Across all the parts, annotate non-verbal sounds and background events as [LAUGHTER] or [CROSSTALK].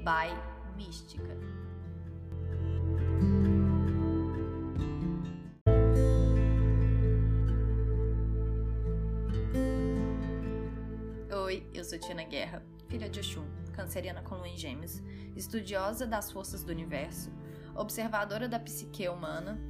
by Mística. Oi, eu sou Tina Guerra, filha de Oxum, canceriana com lua em gêmeos, estudiosa das forças do universo, observadora da psique humana,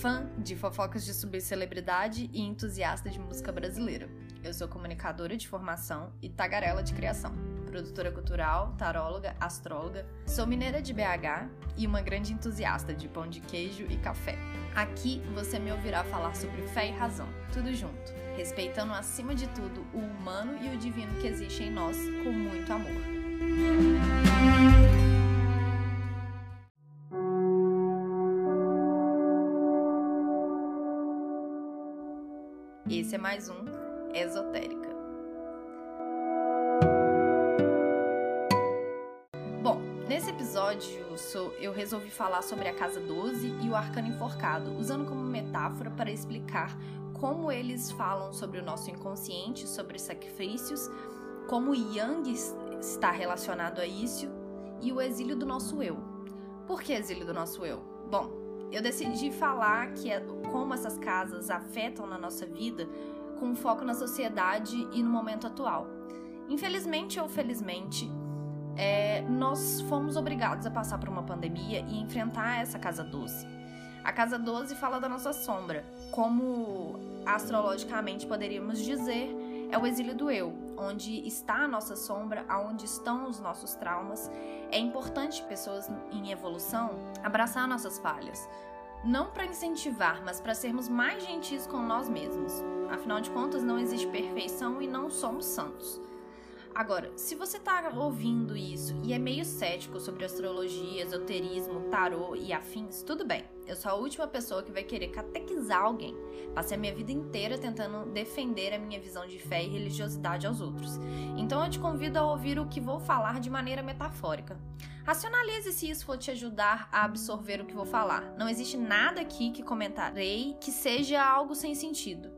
fã de fofocas de subcelebridade e entusiasta de música brasileira. Eu sou comunicadora de formação e tagarela de criação, produtora cultural, taróloga, astróloga. Sou mineira de BH e uma grande entusiasta de pão de queijo e café. Aqui você me ouvirá falar sobre fé e razão, tudo junto, respeitando acima de tudo o humano e o divino que existe em nós com muito amor. Esse é mais um Esotérica. Episódio eu resolvi falar sobre a Casa 12 e o Arcano Enforcado, usando como metáfora para explicar como eles falam sobre o nosso inconsciente, sobre sacrifícios, como Yang está relacionado a isso e o exílio do nosso eu. Por que exílio do nosso eu? Bom, eu decidi falar que é como essas casas afetam na nossa vida com foco na sociedade e no momento atual. Infelizmente ou felizmente, é, nós fomos obrigados a passar por uma pandemia e enfrentar essa casa 12. A casa 12 fala da nossa sombra, como astrologicamente poderíamos dizer, é o exílio do eu, onde está a nossa sombra, aonde estão os nossos traumas. É importante pessoas em evolução abraçar nossas falhas, não para incentivar, mas para sermos mais gentis com nós mesmos. Afinal de contas, não existe perfeição e não somos santos. Agora, se você está ouvindo isso e é meio cético sobre astrologia, esoterismo, tarô e afins, tudo bem. Eu sou a última pessoa que vai querer catequizar alguém. Passei a minha vida inteira tentando defender a minha visão de fé e religiosidade aos outros. Então eu te convido a ouvir o que vou falar de maneira metafórica. Racionalize se isso for te ajudar a absorver o que vou falar. Não existe nada aqui que comentarei que seja algo sem sentido.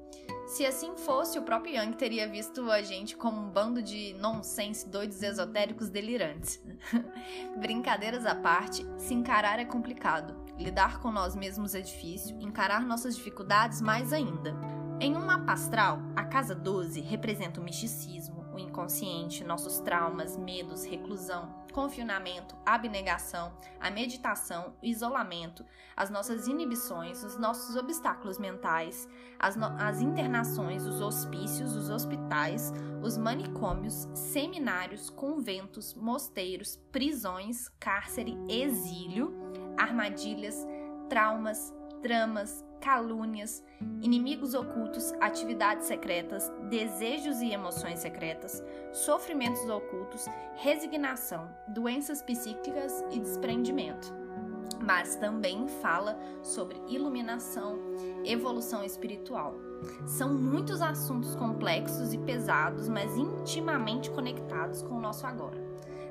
Se assim fosse, o próprio Yang teria visto a gente como um bando de nonsense, doidos esotéricos delirantes. [LAUGHS] Brincadeiras à parte, se encarar é complicado. Lidar com nós mesmos é difícil, encarar nossas dificuldades mais ainda. Em um mapa astral, a casa 12 representa o misticismo, o inconsciente, nossos traumas, medos, reclusão, confinamento, abnegação, a meditação, o isolamento, as nossas inibições, os nossos obstáculos mentais, as, no as internações, os hospícios, os hospitais, os manicômios, seminários, conventos, mosteiros, prisões, cárcere, exílio, armadilhas, traumas, tramas, calúnias, inimigos ocultos, atividades secretas, desejos e emoções secretas, sofrimentos ocultos, resignação, doenças psíquicas e desprendimento. Mas também fala sobre iluminação, evolução espiritual. São muitos assuntos complexos e pesados, mas intimamente conectados com o nosso agora.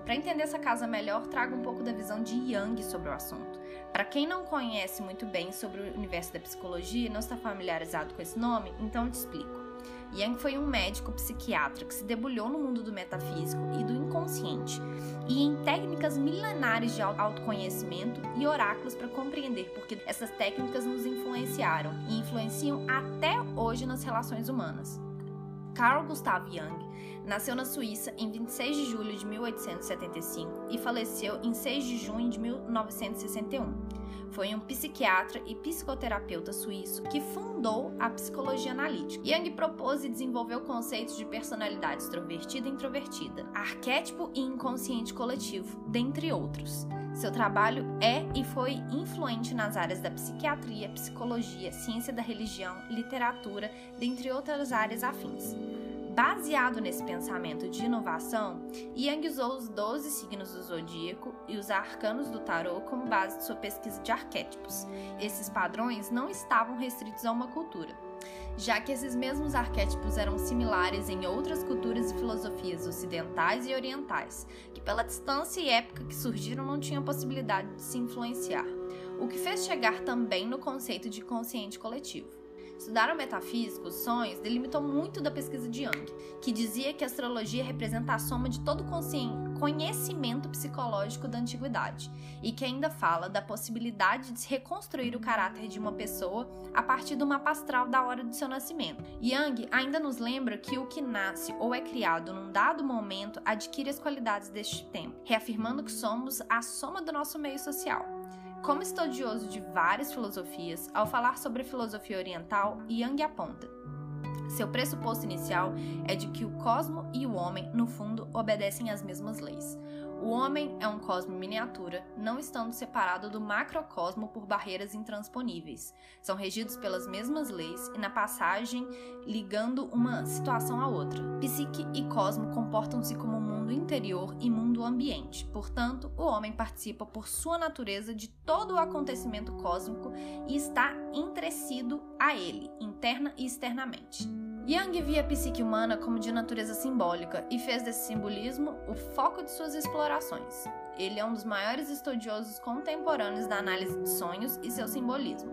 Para entender essa casa melhor, trago um pouco da visão de Yang sobre o assunto. Para quem não conhece muito bem sobre o universo da psicologia e não está familiarizado com esse nome, então eu te explico. Yang foi um médico psiquiatra que se debulhou no mundo do metafísico e do inconsciente e em técnicas milenares de autoconhecimento e oráculos para compreender porque essas técnicas nos influenciaram e influenciam até hoje nas relações humanas. Carl Gustav Jung nasceu na Suíça em 26 de julho de 1875 e faleceu em 6 de junho de 1961. Foi um psiquiatra e psicoterapeuta suíço que fundou a psicologia analítica. Jung propôs e desenvolveu conceitos de personalidade extrovertida e introvertida, arquétipo e inconsciente coletivo, dentre outros. Seu trabalho é e foi influente nas áreas da psiquiatria, psicologia, ciência da religião, literatura, dentre outras áreas afins. Baseado nesse pensamento de inovação, Yang usou os 12 signos do zodíaco e os arcanos do tarô como base de sua pesquisa de arquétipos. Esses padrões não estavam restritos a uma cultura já que esses mesmos arquétipos eram similares em outras culturas e filosofias ocidentais e orientais, que pela distância e época que surgiram não tinham possibilidade de se influenciar, o que fez chegar também no conceito de consciente coletivo. Estudar o metafísico, os sonhos, delimitou muito da pesquisa de Jung, que dizia que a astrologia representa a soma de todo conhecimento psicológico da antiguidade e que ainda fala da possibilidade de se reconstruir o caráter de uma pessoa a partir do mapa astral da hora de seu nascimento. Jung ainda nos lembra que o que nasce ou é criado num dado momento adquire as qualidades deste tempo, reafirmando que somos a soma do nosso meio social. Como estudioso de várias filosofias, ao falar sobre filosofia oriental, Yang aponta: seu pressuposto inicial é de que o cosmo e o homem, no fundo, obedecem às mesmas leis. O homem é um cosmo miniatura, não estando separado do macrocosmo por barreiras intransponíveis. São regidos pelas mesmas leis e na passagem ligando uma situação à outra. Psique e cosmo comportam-se como mundo interior e mundo ambiente. Portanto, o homem participa por sua natureza de todo o acontecimento cósmico e está entrecido a ele, interna e externamente. Yang via a psique humana como de natureza simbólica e fez desse simbolismo o foco de suas explorações. Ele é um dos maiores estudiosos contemporâneos da análise de sonhos e seu simbolismo.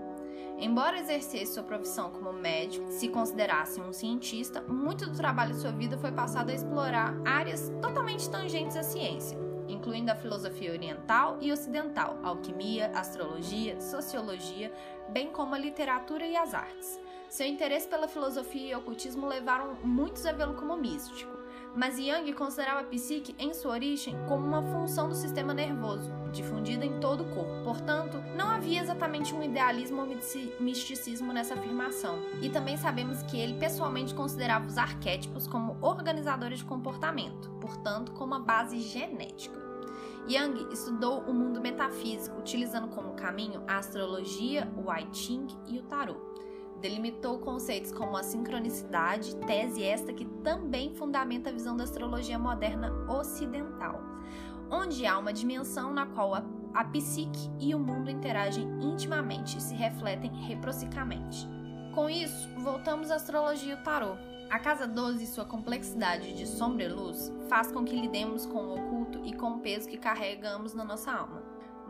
Embora exercesse sua profissão como médico, se considerasse um cientista, muito do trabalho de sua vida foi passado a explorar áreas totalmente tangentes à ciência, incluindo a filosofia oriental e ocidental, alquimia, astrologia, sociologia, bem como a literatura e as artes. Seu interesse pela filosofia e ocultismo levaram muitos a vê-lo como místico, mas Jung considerava a psique, em sua origem, como uma função do sistema nervoso, difundida em todo o corpo. Portanto, não havia exatamente um idealismo ou misticismo nessa afirmação. E também sabemos que ele pessoalmente considerava os arquétipos como organizadores de comportamento, portanto, como uma base genética. Jung estudou o mundo metafísico, utilizando como caminho a astrologia, o I Ching e o tarot delimitou conceitos como a sincronicidade, tese esta que também fundamenta a visão da astrologia moderna ocidental, onde há uma dimensão na qual a, a psique e o mundo interagem intimamente e se refletem reciprocamente. Com isso, voltamos à astrologia e o tarô. A casa 12 e sua complexidade de sombra e luz faz com que lidemos com o oculto e com o peso que carregamos na nossa alma.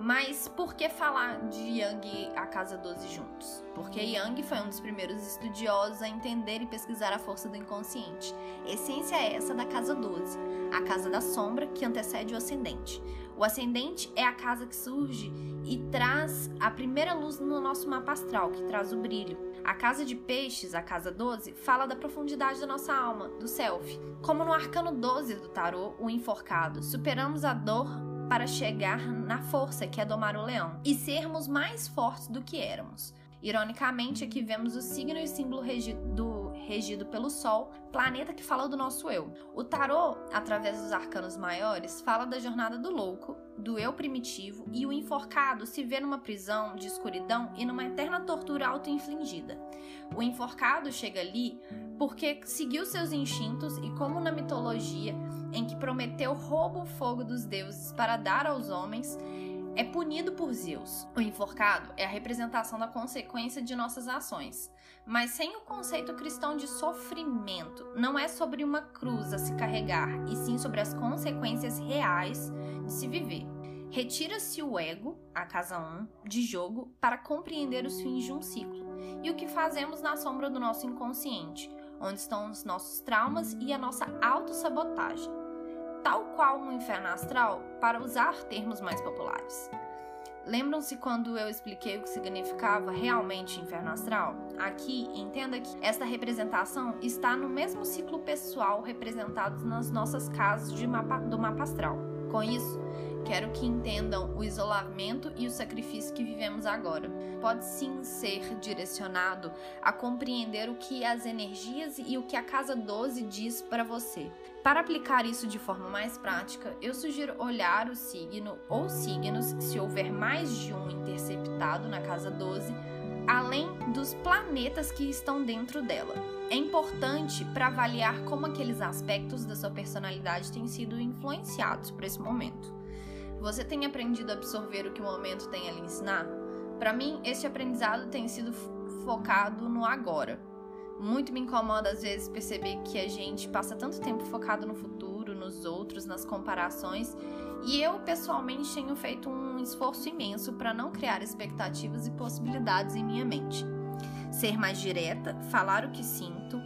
Mas por que falar de Yang e a Casa 12 juntos? Porque Yang foi um dos primeiros estudiosos a entender e pesquisar a força do inconsciente. Essência é essa da Casa 12, a casa da sombra que antecede o ascendente. O ascendente é a casa que surge e traz a primeira luz no nosso mapa astral, que traz o brilho. A casa de peixes, a casa 12, fala da profundidade da nossa alma, do self. Como no arcano 12 do tarô, o enforcado, superamos a dor para chegar na força que é domar o leão e sermos mais fortes do que éramos. Ironicamente, aqui vemos o signo e símbolo regido, pelo Sol, planeta que fala do nosso eu. O tarô, através dos arcanos maiores, fala da jornada do louco, do eu primitivo e o enforcado se vê numa prisão de escuridão e numa eterna tortura auto-infligida. O enforcado chega ali porque seguiu seus instintos e, como na mitologia, em que Prometeu rouba o fogo dos deuses para dar aos homens, é punido por Zeus. O enforcado é a representação da consequência de nossas ações, mas sem o conceito cristão de sofrimento. Não é sobre uma cruz a se carregar, e sim sobre as consequências reais de se viver. Retira-se o ego, a casa 1, de jogo para compreender os fins de um ciclo e o que fazemos na sombra do nosso inconsciente, onde estão os nossos traumas e a nossa autossabotagem, tal qual no inferno astral, para usar termos mais populares. Lembram-se quando eu expliquei o que significava realmente inferno astral? Aqui, entenda que esta representação está no mesmo ciclo pessoal representado nas nossas casas mapa, do mapa astral. Com isso, Quero que entendam o isolamento e o sacrifício que vivemos agora. Pode sim ser direcionado a compreender o que as energias e o que a casa 12 diz para você. Para aplicar isso de forma mais prática, eu sugiro olhar o signo ou signos se houver mais de um interceptado na casa 12, além dos planetas que estão dentro dela. É importante para avaliar como aqueles aspectos da sua personalidade têm sido influenciados por esse momento. Você tem aprendido a absorver o que o momento tem a lhe ensinar? Para mim, este aprendizado tem sido focado no agora. Muito me incomoda às vezes perceber que a gente passa tanto tempo focado no futuro, nos outros, nas comparações, e eu pessoalmente tenho feito um esforço imenso para não criar expectativas e possibilidades em minha mente. ser mais direta, falar o que sinto,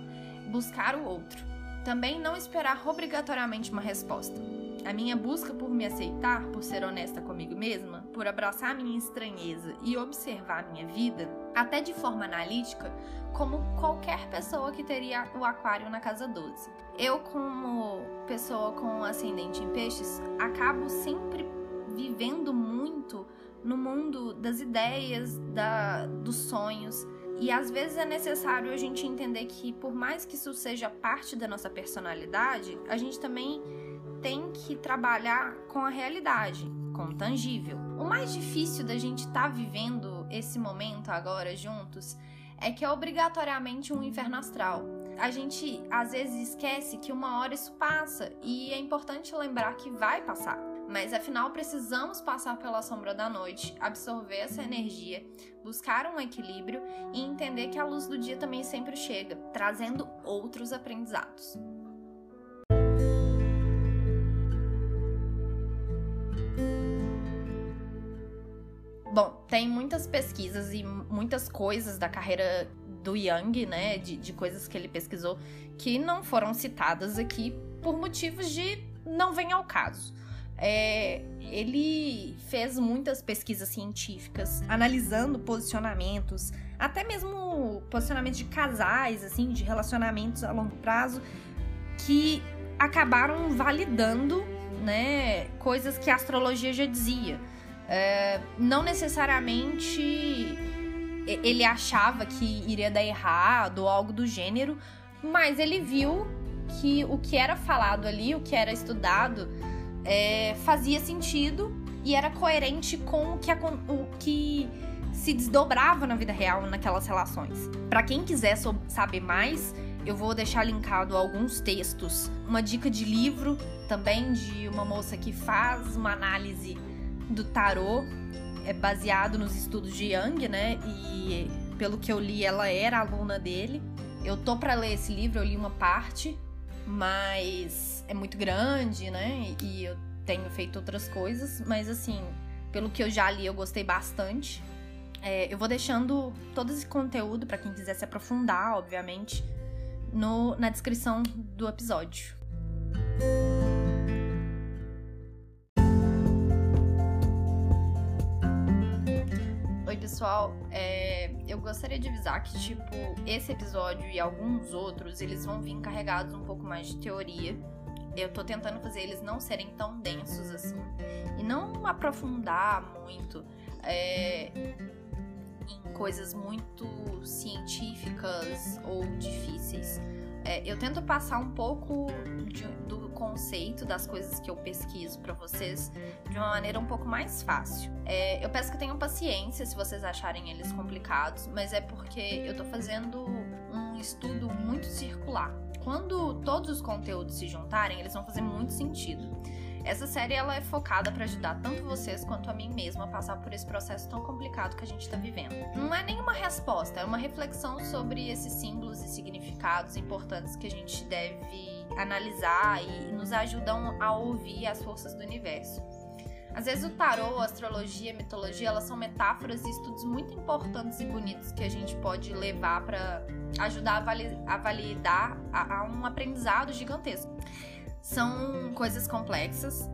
buscar o outro. Também não esperar obrigatoriamente uma resposta. A minha busca por me aceitar, por ser honesta comigo mesma, por abraçar minha estranheza e observar minha vida, até de forma analítica, como qualquer pessoa que teria o aquário na casa 12. Eu, como pessoa com ascendente em peixes, acabo sempre vivendo muito no mundo das ideias, da, dos sonhos. E às vezes é necessário a gente entender que, por mais que isso seja parte da nossa personalidade, a gente também tem que trabalhar com a realidade, com o tangível. O mais difícil da gente estar tá vivendo esse momento agora juntos é que é obrigatoriamente um inferno astral. A gente às vezes esquece que uma hora isso passa e é importante lembrar que vai passar. Mas afinal precisamos passar pela sombra da noite, absorver essa energia, buscar um equilíbrio e entender que a luz do dia também sempre chega, trazendo outros aprendizados. Bom, tem muitas pesquisas e muitas coisas da carreira do Young, né, de, de coisas que ele pesquisou, que não foram citadas aqui por motivos de não vem ao caso. É, ele fez muitas pesquisas científicas, analisando posicionamentos, até mesmo posicionamentos de casais, assim, de relacionamentos a longo prazo, que acabaram validando, né, coisas que a astrologia já dizia. É, não necessariamente ele achava que iria dar errado ou algo do gênero, mas ele viu que o que era falado ali, o que era estudado, é, fazia sentido e era coerente com o que, o que se desdobrava na vida real naquelas relações. Para quem quiser saber mais, eu vou deixar linkado alguns textos, uma dica de livro também de uma moça que faz uma análise do tarô, é baseado nos estudos de Jung, né? E pelo que eu li, ela era aluna dele. Eu tô para ler esse livro, eu li uma parte, mas é muito grande, né? E eu tenho feito outras coisas, mas assim, pelo que eu já li, eu gostei bastante. É, eu vou deixando todo esse conteúdo para quem quiser se aprofundar, obviamente, no, na descrição do episódio. Oi, pessoal. É, eu gostaria de avisar que, tipo, esse episódio e alguns outros, eles vão vir carregados um pouco mais de teoria. Eu tô tentando fazer eles não serem tão densos assim. E não aprofundar muito é, em coisas muito científicas ou difíceis. É, eu tento passar um pouco de, do conceito das coisas que eu pesquiso para vocês de uma maneira um pouco mais fácil. É, eu peço que tenham paciência se vocês acharem eles complicados, mas é porque eu tô fazendo um estudo muito circular. Quando todos os conteúdos se juntarem, eles vão fazer muito sentido. Essa série ela é focada para ajudar tanto vocês quanto a mim mesma a passar por esse processo tão complicado que a gente está vivendo. Não é nenhuma resposta, é uma reflexão sobre esses símbolos e significados importantes que a gente deve analisar e nos ajudam a ouvir as forças do universo. Às vezes o tarô, a astrologia, a mitologia, elas são metáforas e estudos muito importantes e bonitos que a gente pode levar para ajudar a, validar a, a um aprendizado gigantesco. São coisas complexas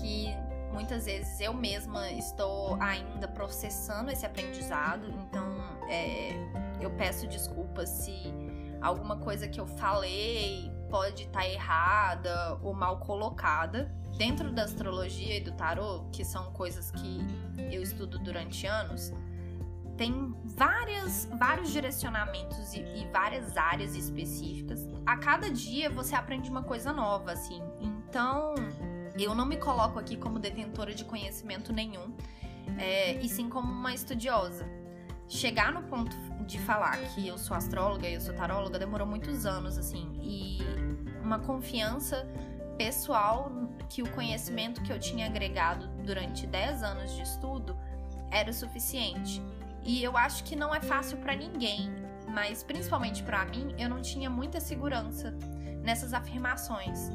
que muitas vezes eu mesma estou ainda processando esse aprendizado, então é, eu peço desculpas se alguma coisa que eu falei pode estar tá errada ou mal colocada. Dentro da astrologia e do tarô, que são coisas que eu estudo durante anos, tem várias, vários direcionamentos e, e, várias áreas específicas. A cada dia você aprende uma coisa nova, assim. Então, eu não me coloco aqui como detentora de conhecimento nenhum, é, e sim como uma estudiosa. Chegar no ponto de falar que eu sou astróloga e eu sou taróloga demorou muitos anos, assim, e uma confiança pessoal que o conhecimento que eu tinha agregado durante 10 anos de estudo era o suficiente. E eu acho que não é fácil para ninguém, mas principalmente para mim, eu não tinha muita segurança nessas afirmações.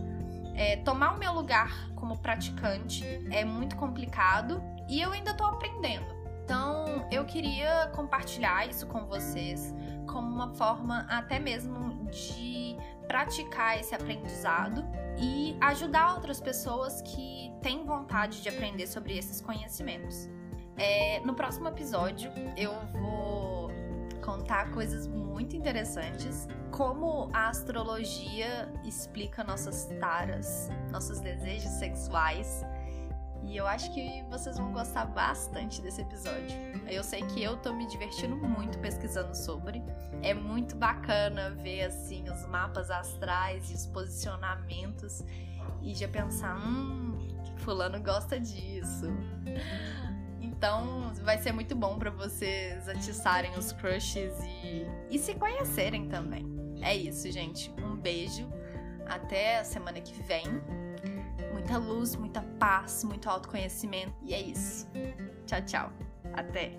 É, tomar o meu lugar como praticante é muito complicado e eu ainda tô aprendendo. Então, eu queria compartilhar isso com vocês como uma forma até mesmo de praticar esse aprendizado e ajudar outras pessoas que têm vontade de aprender sobre esses conhecimentos. É, no próximo episódio, eu vou contar coisas muito interessantes, como a astrologia explica nossas taras, nossos desejos sexuais. E eu acho que vocês vão gostar bastante desse episódio. Eu sei que eu tô me divertindo muito pesquisando sobre. É muito bacana ver assim os mapas astrais e os posicionamentos e já pensar, hum, fulano gosta disso. Então vai ser muito bom para vocês atiçarem os crushes e, e se conhecerem também. É isso, gente. Um beijo. Até a semana que vem. Muita luz, muita paz, muito autoconhecimento. E é isso. Tchau, tchau. Até.